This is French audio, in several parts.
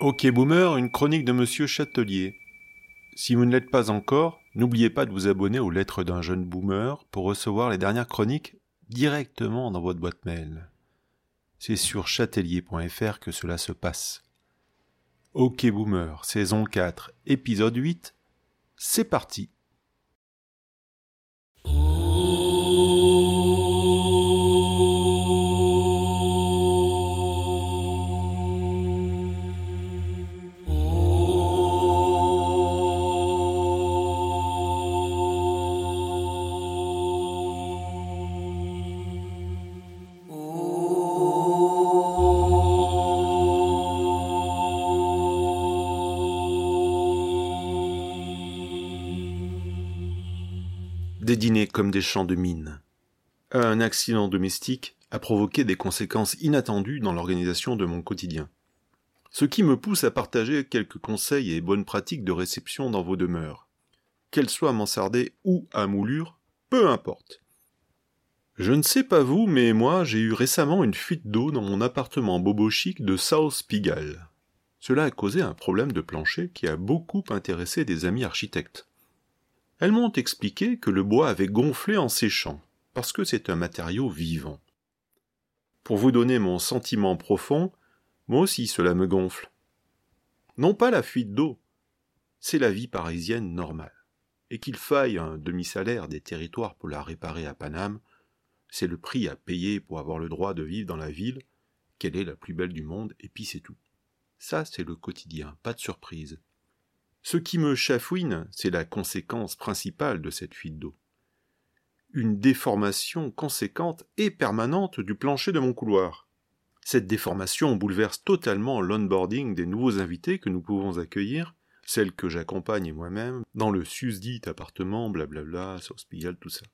Ok Boomer, une chronique de Monsieur Châtelier. Si vous ne l'êtes pas encore, n'oubliez pas de vous abonner aux lettres d'un jeune boomer pour recevoir les dernières chroniques directement dans votre boîte mail. C'est sur châtelier.fr que cela se passe. Ok Boomer, saison 4, épisode 8, c'est parti. Dîners comme des champs de mine. Un accident domestique a provoqué des conséquences inattendues dans l'organisation de mon quotidien. Ce qui me pousse à partager quelques conseils et bonnes pratiques de réception dans vos demeures. Qu'elles soient mansardées ou à moulure, peu importe. Je ne sais pas vous, mais moi j'ai eu récemment une fuite d'eau dans mon appartement bobo chic de South Pigalle. Cela a causé un problème de plancher qui a beaucoup intéressé des amis architectes. Elles m'ont expliqué que le bois avait gonflé en séchant, parce que c'est un matériau vivant. Pour vous donner mon sentiment profond, moi aussi cela me gonfle. Non pas la fuite d'eau, c'est la vie parisienne normale. Et qu'il faille un demi-salaire des territoires pour la réparer à Paname, c'est le prix à payer pour avoir le droit de vivre dans la ville, qu'elle est la plus belle du monde, et puis c'est tout. Ça, c'est le quotidien, pas de surprise. Ce qui me chafouine, c'est la conséquence principale de cette fuite d'eau. Une déformation conséquente et permanente du plancher de mon couloir. Cette déformation bouleverse totalement l'onboarding des nouveaux invités que nous pouvons accueillir, celles que j'accompagne moi-même, dans le susdit appartement, blablabla, sauce tout ça.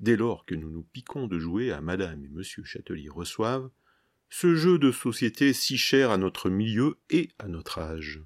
Dès lors que nous nous piquons de jouer à Madame et Monsieur Châtelier reçoivent, ce jeu de société si cher à notre milieu et à notre âge.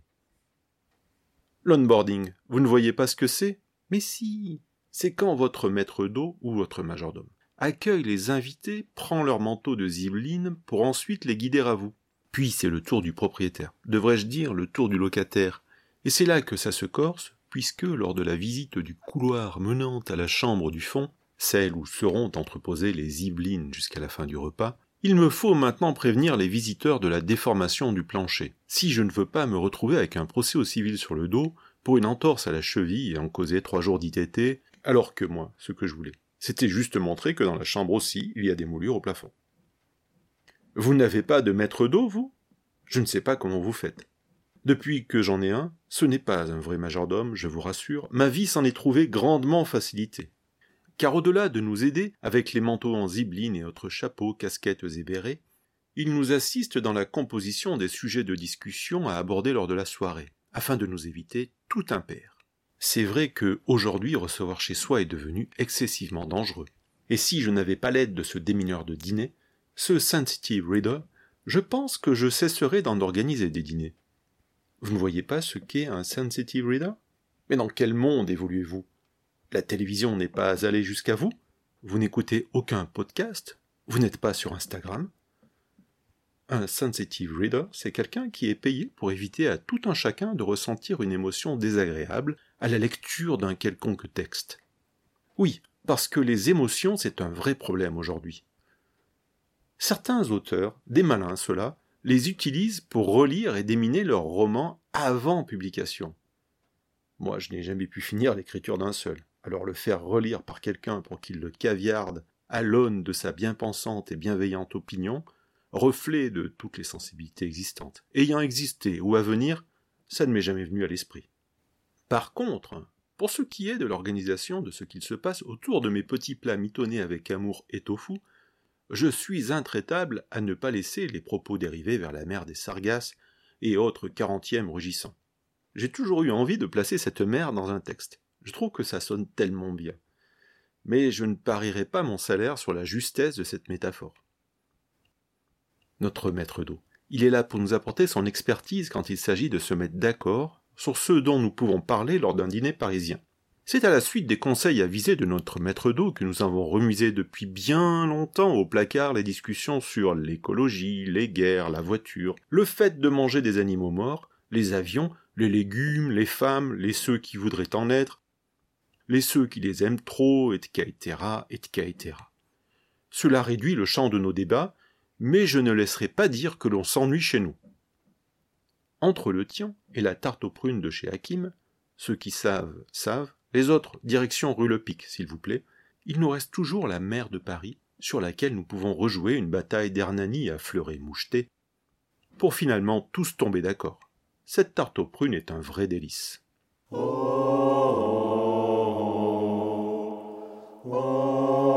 L'onboarding, vous ne voyez pas ce que c'est? Mais si C'est quand votre maître d'eau ou votre majordome accueille les invités, prend leur manteau de zibeline pour ensuite les guider à vous. Puis c'est le tour du propriétaire, devrais-je dire le tour du locataire? Et c'est là que ça se corse, puisque lors de la visite du couloir menant à la chambre du fond, celle où seront entreposées les zibelines jusqu'à la fin du repas, il me faut maintenant prévenir les visiteurs de la déformation du plancher, si je ne veux pas me retrouver avec un procès au civil sur le dos pour une entorse à la cheville et en causer trois jours d'ITT, alors que moi, ce que je voulais, c'était juste montrer que dans la chambre aussi, il y a des moulures au plafond. Vous n'avez pas de maître d'eau, vous? Je ne sais pas comment vous faites. Depuis que j'en ai un, ce n'est pas un vrai majordome, je vous rassure, ma vie s'en est trouvée grandement facilitée car au-delà de nous aider avec les manteaux en zibeline et autres chapeaux, casquettes et bérets, il nous assiste dans la composition des sujets de discussion à aborder lors de la soirée, afin de nous éviter tout impair. C'est vrai que aujourd'hui recevoir chez soi est devenu excessivement dangereux. Et si je n'avais pas l'aide de ce démineur de dîner, ce sensitive reader, je pense que je cesserais d'en organiser des dîners. Vous ne voyez pas ce qu'est un sensitive reader? Mais dans quel monde évoluez-vous? La télévision n'est pas allée jusqu'à vous, vous n'écoutez aucun podcast, vous n'êtes pas sur Instagram. Un sensitive reader, c'est quelqu'un qui est payé pour éviter à tout un chacun de ressentir une émotion désagréable à la lecture d'un quelconque texte. Oui, parce que les émotions, c'est un vrai problème aujourd'hui. Certains auteurs, des malins ceux-là, les utilisent pour relire et déminer leurs romans avant publication. Moi, je n'ai jamais pu finir l'écriture d'un seul alors le faire relire par quelqu'un pour qu'il le caviarde à l'aune de sa bien-pensante et bienveillante opinion, reflet de toutes les sensibilités existantes, ayant existé ou à venir, ça ne m'est jamais venu à l'esprit. Par contre, pour ce qui est de l'organisation de ce qu'il se passe autour de mes petits plats mitonnés avec amour et tofu, je suis intraitable à ne pas laisser les propos dériver vers la mer des Sargasses et autres quarantièmes rugissants. J'ai toujours eu envie de placer cette mer dans un texte. Je trouve que ça sonne tellement bien. Mais je ne parierai pas mon salaire sur la justesse de cette métaphore. Notre maître d'eau. Il est là pour nous apporter son expertise quand il s'agit de se mettre d'accord sur ce dont nous pouvons parler lors d'un dîner parisien. C'est à la suite des conseils avisés de notre maître d'eau que nous avons remisé depuis bien longtemps au placard les discussions sur l'écologie, les guerres, la voiture, le fait de manger des animaux morts, les avions, les légumes, les femmes, les ceux qui voudraient en être, les ceux qui les aiment trop, etc., etc. Cela réduit le champ de nos débats, mais je ne laisserai pas dire que l'on s'ennuie chez nous. Entre le tien et la tarte aux prunes de chez Hakim, ceux qui savent, savent, les autres, direction rue Le Pic, s'il vous plaît, il nous reste toujours la mer de Paris, sur laquelle nous pouvons rejouer une bataille d'Hernani à fleuret moucheté, pour finalement tous tomber d'accord. Cette tarte aux prunes est un vrai délice. Oh, Whoa.